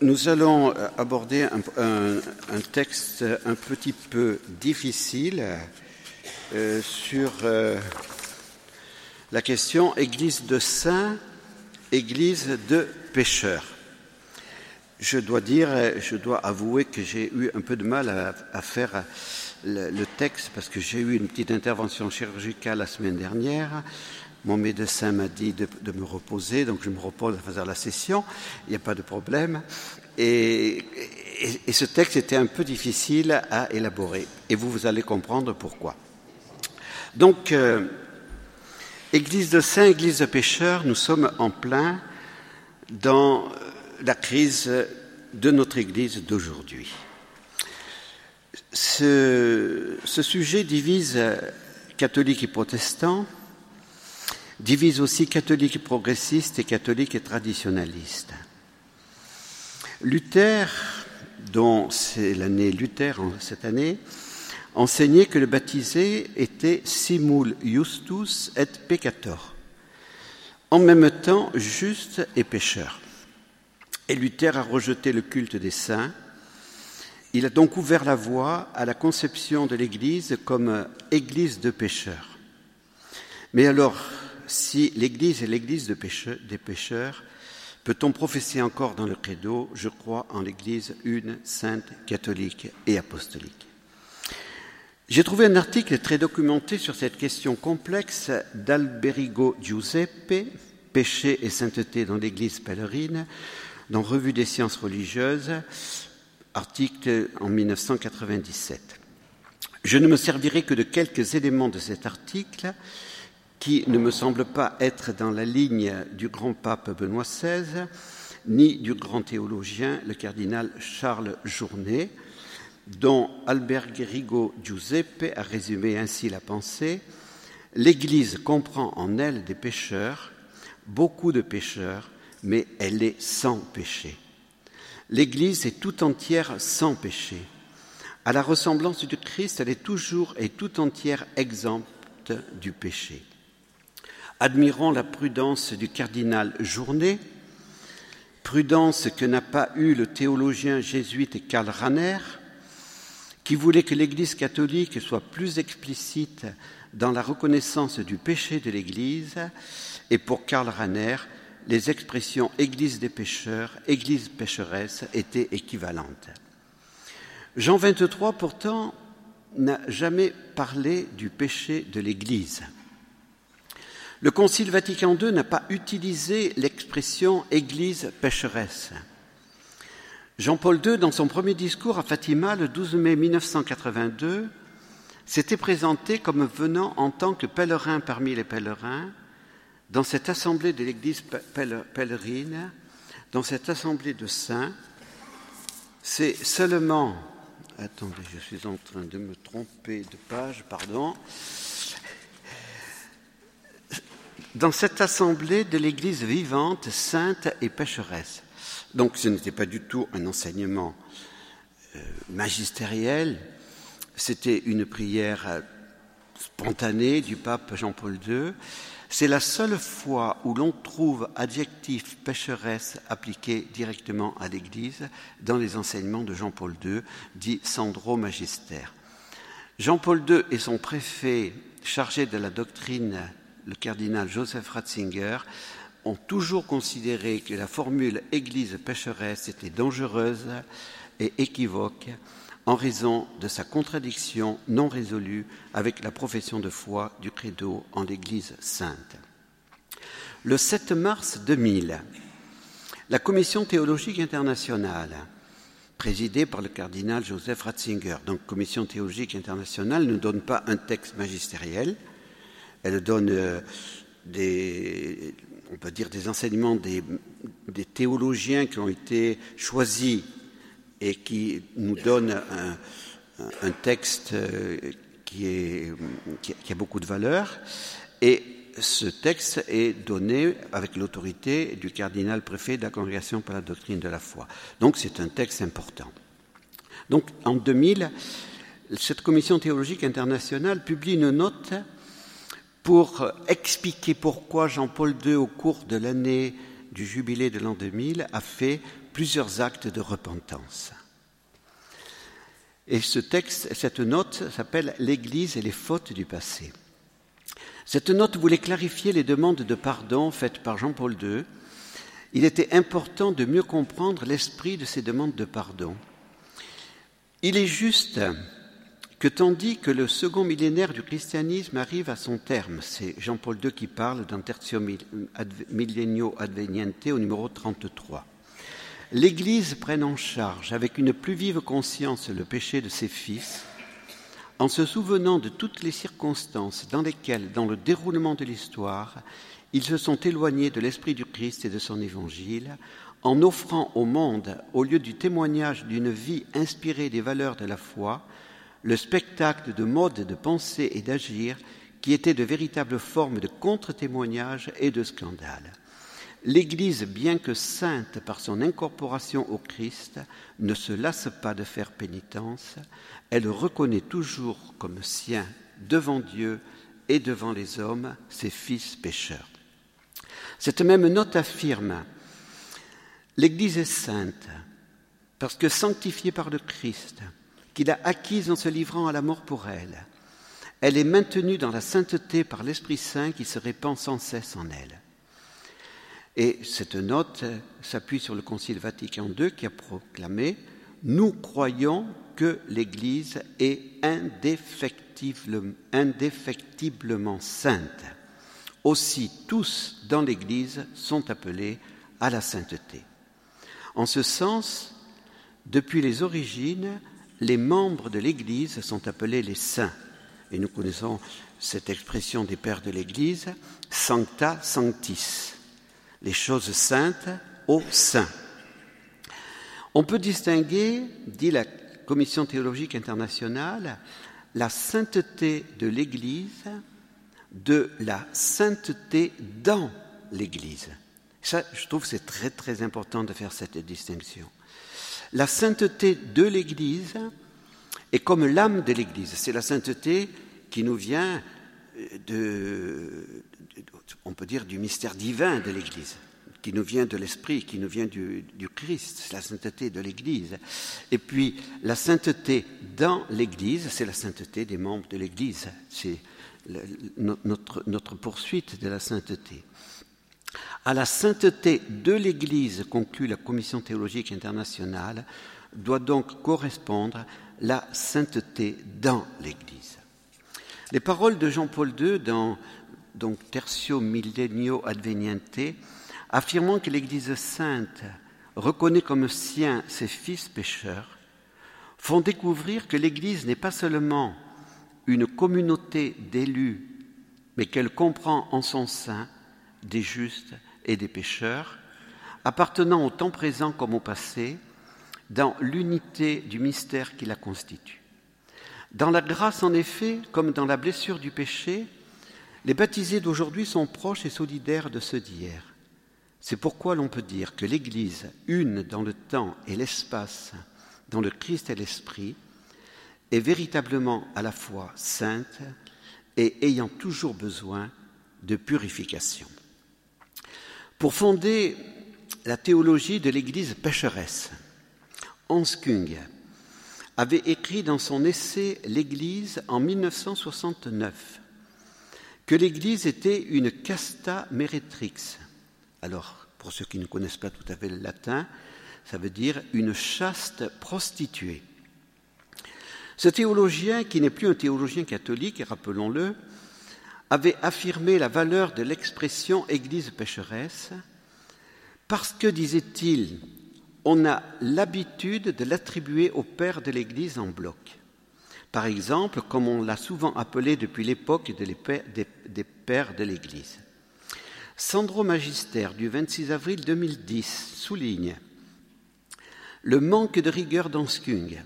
Nous allons aborder un, texte un petit peu difficile euh, sur euh, la question Église de saints, Église de pécheurs. Je dois dire, je dois avouer que j'ai eu un peu de mal à, faire le, texte parce que j'ai eu une petite intervention chirurgicale la semaine dernière. Mon médecin m'a dit de, me reposer, donc je me repose à faire la session, il n'y a pas de problème. Et, ce texte était un peu difficile à élaborer, et vous, allez comprendre pourquoi. Donc, euh, Église de saints, Église de pécheurs, nous sommes en plein dans la crise de notre Église d'aujourd'hui. Ce, ce, sujet divise catholiques et protestants, divise aussi catholiques progressistes et catholiques et traditionalistes. Luther, dont c'est l'année Luther cette année, enseignait que le baptisé était simul justus et peccator, en même temps juste et pécheur. Et Luther a rejeté le culte des saints. Il a donc ouvert la voie à la conception de l'Église comme Église de pécheurs. Mais alors, si l'Église est l'Église des pécheurs, peut-on professer encore dans le credo Je crois en l'Église une, sainte, catholique et apostolique? J'ai trouvé un article très documenté sur cette question complexe d'Alberigo Giuseppe, Péché et sainteté dans l'Église pèlerine, dans Revue des sciences religieuses, article en 1997. Je ne me servirai que de quelques éléments de cet article qui ne me semble pas être dans la ligne du grand pape Benoît XVI, ni du grand théologien, le cardinal Charles Journet, dont Albert Guerigo Giuseppe a résumé ainsi la pensée L'Église comprend en elle des pécheurs, beaucoup de pécheurs, mais elle est sans péché. L'Église est tout entière sans péché. À la ressemblance du Christ, elle est toujours et tout entière exempte du péché. Admirons la prudence du cardinal Journet, prudence que n'a pas eue le théologien jésuite Karl Rahner, qui voulait que l'Église catholique soit plus explicite dans la reconnaissance du péché de l'Église, et pour Karl Rahner, les expressions Église des pécheurs, Église pécheresse étaient équivalentes. Jean 23, pourtant, n'a jamais parlé du péché de l'Église. Le Concile Vatican II n'a pas utilisé l'expression Église pécheresse. Jean-Paul II, dans son premier discours à Fatima le 12 mai 1982, s'était présenté comme venant en tant que pèlerin parmi les pèlerins dans cette assemblée de l'Église pèlerine, dans cette assemblée de saints. C'est seulement, attendez, je suis en train de me tromper de page, pardon, dans cette assemblée de l'Église vivante, sainte et pécheresse. Donc ce n'était pas du tout un enseignement euh, magistériel, c'était une prière euh, spontanée du pape Jean-Paul II. C'est la seule fois où l'on trouve adjectif pécheresse appliqué directement à l'Église dans les enseignements de Jean-Paul II, dit Sandro Magister. Jean-Paul II et son préfet chargé de la doctrine le cardinal Joseph Ratzinger, ont toujours considéré que la formule Église pécheresse était dangereuse et équivoque en raison de sa contradiction non résolue avec la profession de foi du credo en l'Église sainte. Le 7 mars 2000, la Commission théologique internationale, présidée par le cardinal Joseph Ratzinger, donc Commission théologique internationale, ne donne pas un texte magistériel, elle donne euh, des, on peut dire des enseignements des, théologiens qui ont été choisis et qui nous donnent un, texte euh, qui, a beaucoup de valeur. Et ce texte est donné avec l'autorité du cardinal préfet de la Congrégation pour la doctrine de la foi. Donc c'est un texte important. Donc en 2000, cette commission théologique internationale publie une note pour expliquer pourquoi Jean-Paul II, au cours de l'année du jubilé de l'an 2000, a fait plusieurs actes de repentance. Et ce texte, cette note s'appelle L'Église et les fautes du passé. Cette note voulait clarifier les demandes de pardon faites par Jean-Paul II. Il était important de mieux comprendre l'esprit de ces demandes de pardon. Il est juste que tandis que le second millénaire du christianisme arrive à son terme, c'est Jean-Paul II qui parle dans Tertio Millennio Adveniente au numéro 33, l'Église prenne en charge avec une plus vive conscience le péché de ses fils, en se souvenant de toutes les circonstances dans lesquelles, dans le déroulement de l'histoire, ils se sont éloignés de l'esprit du Christ et de son évangile, en offrant au monde, au lieu du témoignage d'une vie inspirée des valeurs de la foi, le spectacle de modes de penser et d'agir qui étaient de véritables formes de contre-témoignage et de scandale. L'Église, bien que sainte par son incorporation au Christ, ne se lasse pas de faire pénitence, elle reconnaît toujours comme sien devant Dieu et devant les hommes ses fils pécheurs. Cette même note affirme L'Église est sainte parce que sanctifiée par le Christ, qu'il a acquise en se livrant à la mort pour elle, elle est maintenue dans la sainteté par l'Esprit Saint qui se répand sans cesse en elle. Et cette note s'appuie sur le Concile Vatican II qui a proclamé Nous croyons que l'Église est indéfectiblement sainte. Aussi, tous dans l'Église sont appelés à la sainteté. En ce sens, depuis les origines, les membres de l'Église sont appelés les saints. Et nous connaissons cette expression des pères de l'Église, sancta sanctis, les choses saintes aux saints. On peut distinguer, dit la Commission théologique internationale, la sainteté de l'Église de la sainteté dans l'Église. Ça, je trouve que c'est très très important de faire cette distinction. La sainteté de l'Église est comme l'âme de l'Église. C'est la sainteté qui nous vient de, on peut dire, du mystère divin de l'Église qui nous vient de l'Esprit, qui nous vient du, Christ, c'est la sainteté de l'Église. Et puis la sainteté dans l'Église, c'est la sainteté des membres de l'Église, c'est notre poursuite de la sainteté. À la sainteté de l'Église, conclut la Commission théologique internationale, doit donc correspondre la sainteté dans l'Église. Les paroles de Jean-Paul II dans donc Tertio Millennio Adveniente affirmant que l'Église sainte reconnaît comme sien ses fils pécheurs, font découvrir que l'Église n'est pas seulement une communauté d'élus, mais qu'elle comprend en son sein des justes et des pécheurs, appartenant au temps présent comme au passé, dans l'unité du mystère qui la constitue. Dans la grâce, en effet, comme dans la blessure du péché, les baptisés d'aujourd'hui sont proches et solidaires de ceux d'hier. C'est pourquoi l'on peut dire que l'Église, une dans le temps et l'espace, dans le Christ et l'Esprit, est véritablement à la fois sainte et ayant toujours besoin de purification. Pour fonder la théologie de l'Église pécheresse, Hans Kung avait écrit dans son essai L'Église en 1969 que l'Église était une casta meretrix, alors, pour ceux qui ne connaissent pas tout à fait le latin, ça veut dire une chaste prostituée. Ce théologien, qui n'est plus un théologien catholique, rappelons-le, avait affirmé la valeur de l'expression Église pécheresse parce que, disait-il, on a l'habitude de l'attribuer au Père de l'Église en bloc. Par exemple, comme on l'a souvent appelé depuis l'époque des pères de l'Église. Sandro Magister du 26 avril 2010 souligne le manque de rigueur dans Skung.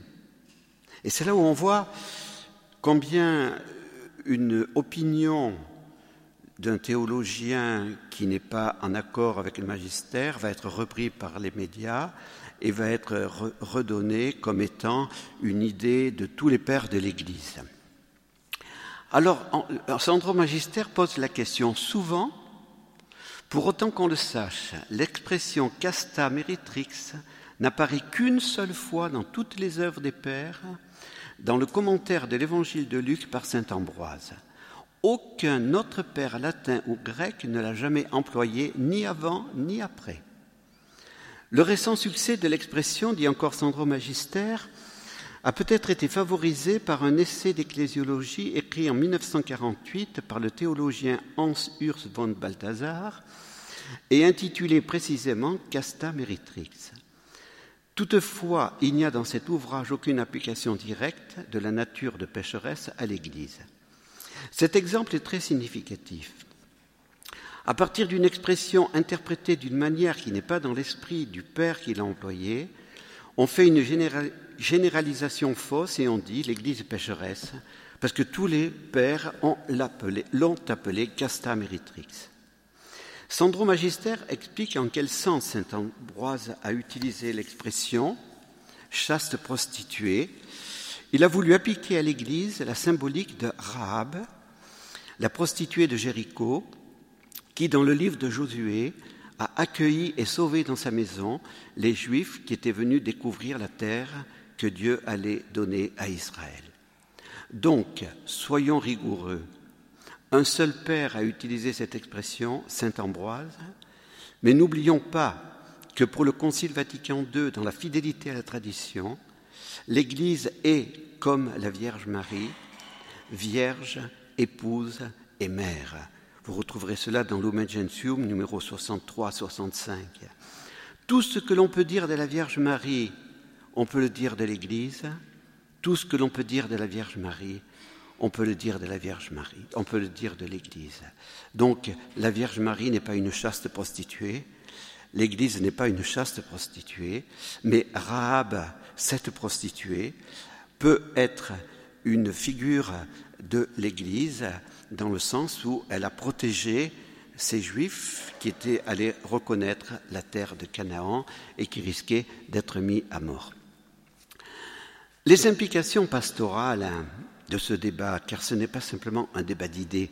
Et c'est là où on voit combien une opinion d'un théologien qui n'est pas en accord avec le magistère va être repris par les médias et va être redonnée comme étant une idée de tous les pères de l'Église. Alors, Sandro Magister pose la question souvent Pour autant qu'on le sache, l'expression casta meritrix n'apparaît qu'une seule fois dans toutes les œuvres des pères, dans le commentaire de l'évangile de Luc par saint Ambroise. Aucun autre père latin ou grec ne l'a jamais employé, ni avant ni après. Le récent succès de l'expression, dit encore Sandro Magister, a peut-être été favorisé par un essai d'ecclésiologie écrit en 1948 par le théologien Hans Urs von Balthasar et intitulé précisément Casta Meritrix. Toutefois, il n'y a dans cet ouvrage aucune application directe de la nature de pécheresse à l'Église. Cet exemple est très significatif. À partir d'une expression interprétée d'une manière qui n'est pas dans l'esprit du Père qui l'a employée, on fait une généralisation fausse et on dit l'Église pécheresse, parce que tous les pères l'ont appelé casta meritrix. Sandro Magister explique en quel sens saint Ambroise a utilisé l'expression chaste prostituée. Il a voulu appliquer à l'Église la symbolique de Rahab, la prostituée de Jéricho, qui, dans le livre de Josué, a accueilli et sauvé dans sa maison les Juifs qui étaient venus découvrir la terre que Dieu allait donner à Israël. Donc, soyons rigoureux. Un seul Père a utilisé cette expression, Saint Ambroise, mais n'oublions pas que pour le Concile Vatican II, dans la fidélité à la tradition, l'Église est, comme la Vierge Marie, vierge, épouse et mère. Vous retrouverez cela dans Lumen numéro 63-65. Tout ce que l'on peut dire de la Vierge Marie, on peut le dire de l'Église. Tout ce que l'on peut dire de la Vierge Marie, on peut le dire de la Vierge Marie, on peut le dire de l'Église. Donc la Vierge Marie n'est pas une chaste prostituée, l'Église n'est pas une chaste prostituée, mais Rahab, cette prostituée, peut être une figure de l'Église dans le sens où elle a protégé ces Juifs qui étaient allés reconnaître la terre de Canaan et qui risquaient d'être mis à mort. Les implications pastorales de ce débat, car ce n'est pas simplement un débat d'idées.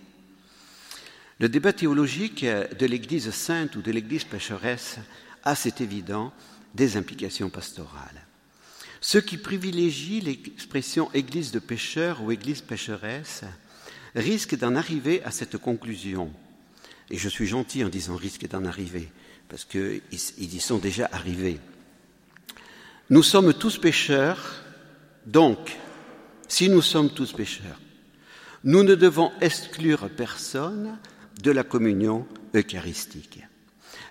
Le débat théologique de l'Église sainte ou de l'Église pécheresse a, c'est évident, des implications pastorales. Ceux qui privilégient l'expression Église de pécheurs ou Église pécheresse risque d'en arriver à cette conclusion. Et je suis gentil en disant risque d'en arriver, parce qu'ils y sont déjà arrivés. Nous sommes tous pécheurs, donc, si nous sommes tous pécheurs, nous ne devons exclure personne de la communion eucharistique.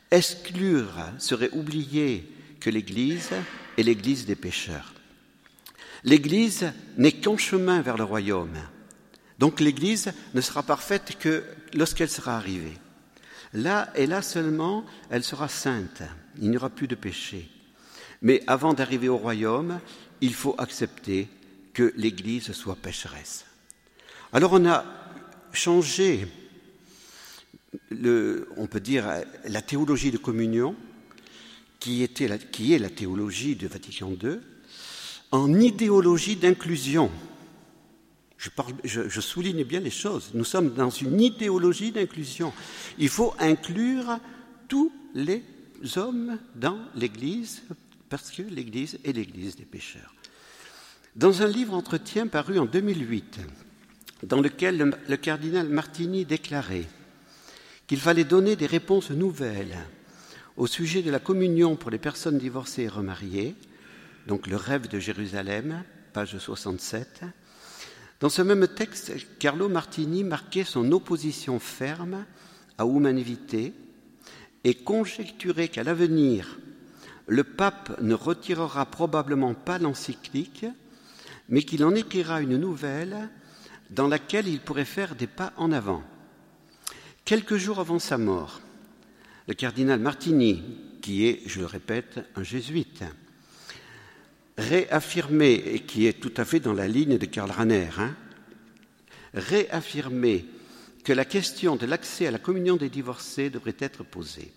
Exclure serait oublier que l'Église est l'Église des pécheurs. L'Église n'est qu'en chemin vers le royaume. Donc l'Église ne sera parfaite que lorsqu'elle sera arrivée. Là et là seulement, elle sera sainte. Il n'y aura plus de péché. Mais avant d'arriver au royaume, il faut accepter que l'Église soit pécheresse. Alors on a changé, le, on peut dire, la théologie de communion, qui, est la théologie de Vatican II, en idéologie d'inclusion. Je, souligne bien les choses. Nous sommes dans une idéologie d'inclusion. Il faut inclure tous les hommes dans l'Église parce que l'Église est l'Église des pécheurs. Dans un livre entretien paru en 2008, dans lequel le, cardinal Martini déclarait qu'il fallait donner des réponses nouvelles au sujet de la communion pour les personnes divorcées et remariées, donc le rêve de Jérusalem, page 67, dans ce même texte, Carlo Martini marquait son opposition ferme à humanité et conjecturait qu'à l'avenir, le pape ne retirera probablement pas l'encyclique, mais qu'il en écrira une nouvelle dans laquelle il pourrait faire des pas en avant. Quelques jours avant sa mort, le cardinal Martini, qui est, je le répète, un jésuite, réaffirmer, et qui est tout à fait dans la ligne de Karl Rahner, hein, réaffirmer que la question de l'accès à la communion des divorcés devrait être posée,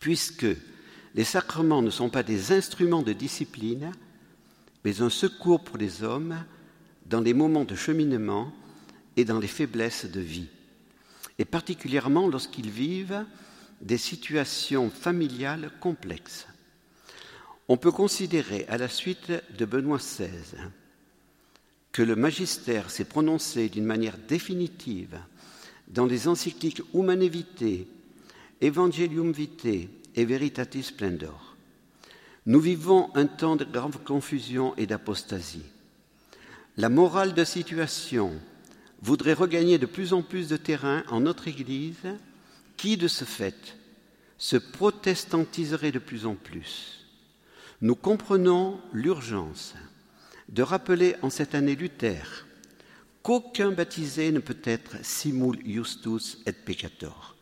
puisque les sacrements ne sont pas des instruments de discipline, mais un secours pour les hommes dans les moments de cheminement et dans les faiblesses de vie, et particulièrement lorsqu'ils vivent des situations familiales complexes. On peut considérer, à la suite de Benoît XVI, que le magistère s'est prononcé d'une manière définitive dans les encycliques Humane Vitae, Evangelium Vitae et Veritatis Splendor. Nous vivons un temps de grave confusion et d'apostasie. La morale de situation voudrait regagner de plus en plus de terrain en notre Église, qui, de ce fait, se protestantiserait de plus en plus. Nous comprenons l'urgence de rappeler en cette année Luther qu'aucun baptisé ne peut être simul justus et peccator.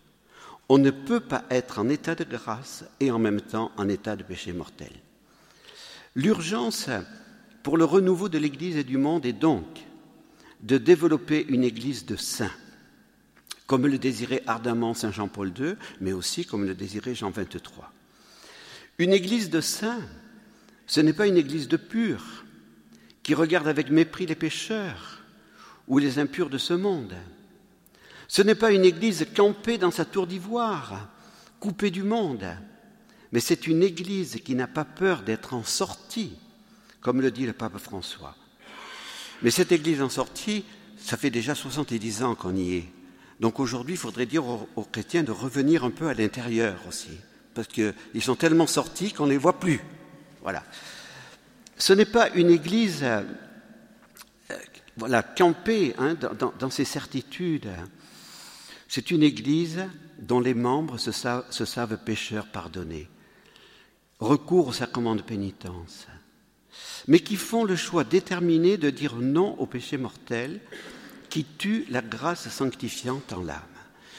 On ne peut pas être en état de grâce et en même temps en état de péché mortel. L'urgence pour le renouveau de l'Église et du monde est donc de développer une Église de saints, comme le désirait ardemment Saint Jean-Paul II, mais aussi comme le désirait Jean XXIII. Une Église de saints, ce n'est pas une Église de purs qui regarde avec mépris les pécheurs ou les impurs de ce monde. Ce n'est pas une Église campée dans sa tour d'ivoire, coupée du monde, mais c'est une Église qui n'a pas peur d'être en sortie, comme le dit le pape François. Mais cette Église en sortie, ça fait déjà 70 ans qu'on y est. Donc aujourd'hui, il faudrait dire aux, chrétiens de revenir un peu à l'intérieur aussi, parce qu'ils sont tellement sortis qu'on ne les voit plus. Voilà. Ce n'est pas une Église euh, campée hein, dans, ses certitudes. C'est une Église dont les membres se savent, pécheurs pardonnés, recours au sacrement de pénitence, mais qui font le choix déterminé de dire non au péché mortel qui tue la grâce sanctifiante en l'âme.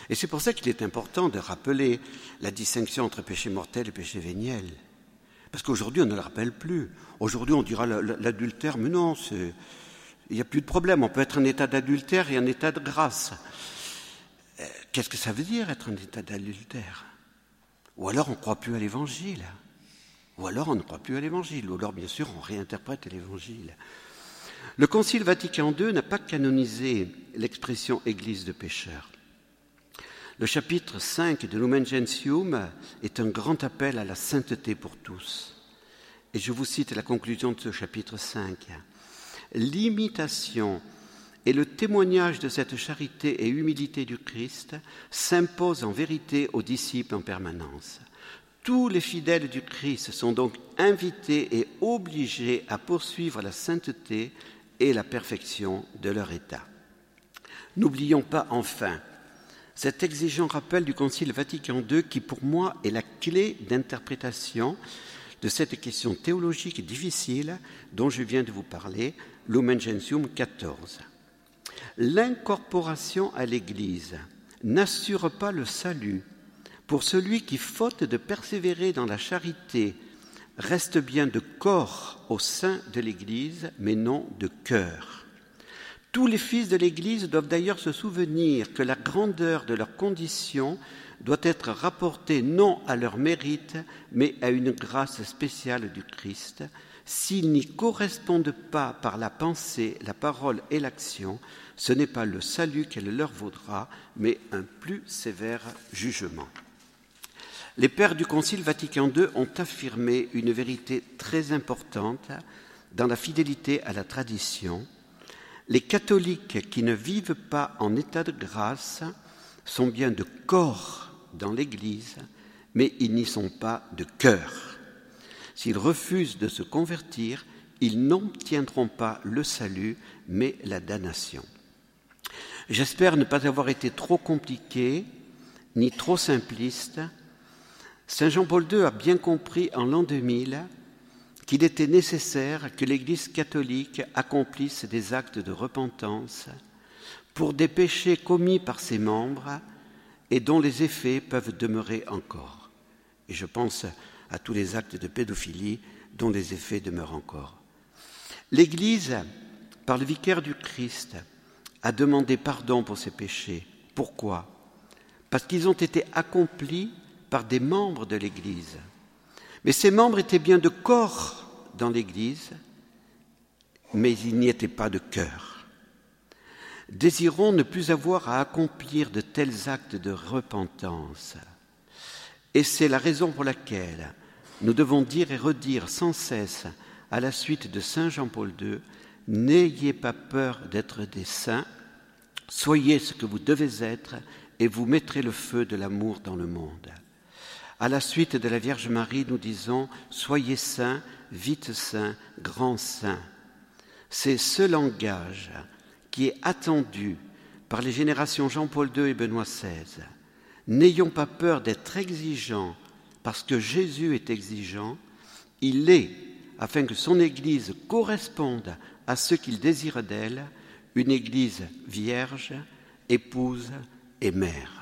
Et c'est pour ça qu'il est important de rappeler la distinction entre péché mortel et péché véniel. Parce qu'aujourd'hui, on ne le rappelle plus. Aujourd'hui, on dira l'adultère, mais non, il n'y a plus de problème. On peut être en état d'adultère et en état de grâce. Euh, qu'est-ce que ça veut dire être en état d'adultère? Ou alors on ne croit plus à l'évangile. Ou alors on ne croit plus à l'évangile. Ou alors, bien sûr, on réinterprète l'évangile. Le Concile Vatican II n'a pas canonisé l'expression Église de pécheurs. Le chapitre 5 de Lumen Gentium est un grand appel à la sainteté pour tous. Et je vous cite la conclusion de ce chapitre 5. L'imitation et le témoignage de cette charité et humilité du Christ s'imposent en vérité aux disciples en permanence. Tous les fidèles du Christ sont donc invités et obligés à poursuivre la sainteté et la perfection de leur état. N'oublions pas enfin cet exigeant rappel du Concile Vatican II qui pour moi est la clé d'interprétation de cette question théologique difficile dont je viens de vous parler, Lumen Gentium 14. L'incorporation à l'Église n'assure pas le salut pour celui qui, faute de persévérer dans la charité, reste bien de corps au sein de l'Église, mais non de cœur. Tous les fils de l'Église doivent d'ailleurs se souvenir que la grandeur de leur condition doit être rapportée non à leur mérite, mais à une grâce spéciale du Christ. S'ils n'y correspondent pas par la pensée, la parole et l'action, ce n'est pas le salut qu'elle leur vaudra, mais un plus sévère jugement. Les pères du Concile Vatican II ont affirmé une vérité très importante dans la fidélité à la tradition les catholiques qui ne vivent pas en état de grâce sont bien de corps dans l'Église, mais ils n'y sont pas de cœur. S'ils refusent de se convertir, ils n'obtiendront pas le salut, mais la damnation. J'espère ne pas avoir été trop compliqué ni trop simpliste. Saint Jean-Paul II a bien compris en l'an 2000 qu'il était nécessaire que l'Église catholique accomplisse des actes de repentance pour des péchés commis par ses membres et dont les effets peuvent demeurer encore. Et je pense à tous les actes de pédophilie dont les effets demeurent encore. L'Église, par le vicaire du Christ, a demandé pardon pour ses péchés. Pourquoi? Parce qu'ils ont été accomplis par des membres de l'Église. Mais ces membres étaient bien de corps dans l'Église, mais ils n'y étaient pas de cœur. Désirons ne plus avoir à accomplir de tels actes de repentance. Et c'est la raison pour laquelle nous devons dire et redire sans cesse, à la suite de Saint Jean-Paul II, N'ayez pas peur d'être des saints, soyez ce que vous devez être, et vous mettrez le feu de l'amour dans le monde. À la suite de la Vierge Marie, nous disons Soyez saints, vite saints, grands saints. C'est ce langage qui est attendu par les générations Jean-Paul II et Benoît XVI. N'ayons pas peur d'être exigeants, parce que Jésus est exigeant, il est, afin que son Église corresponde à ce qu'il désire d'elle, une Église vierge, épouse et mère.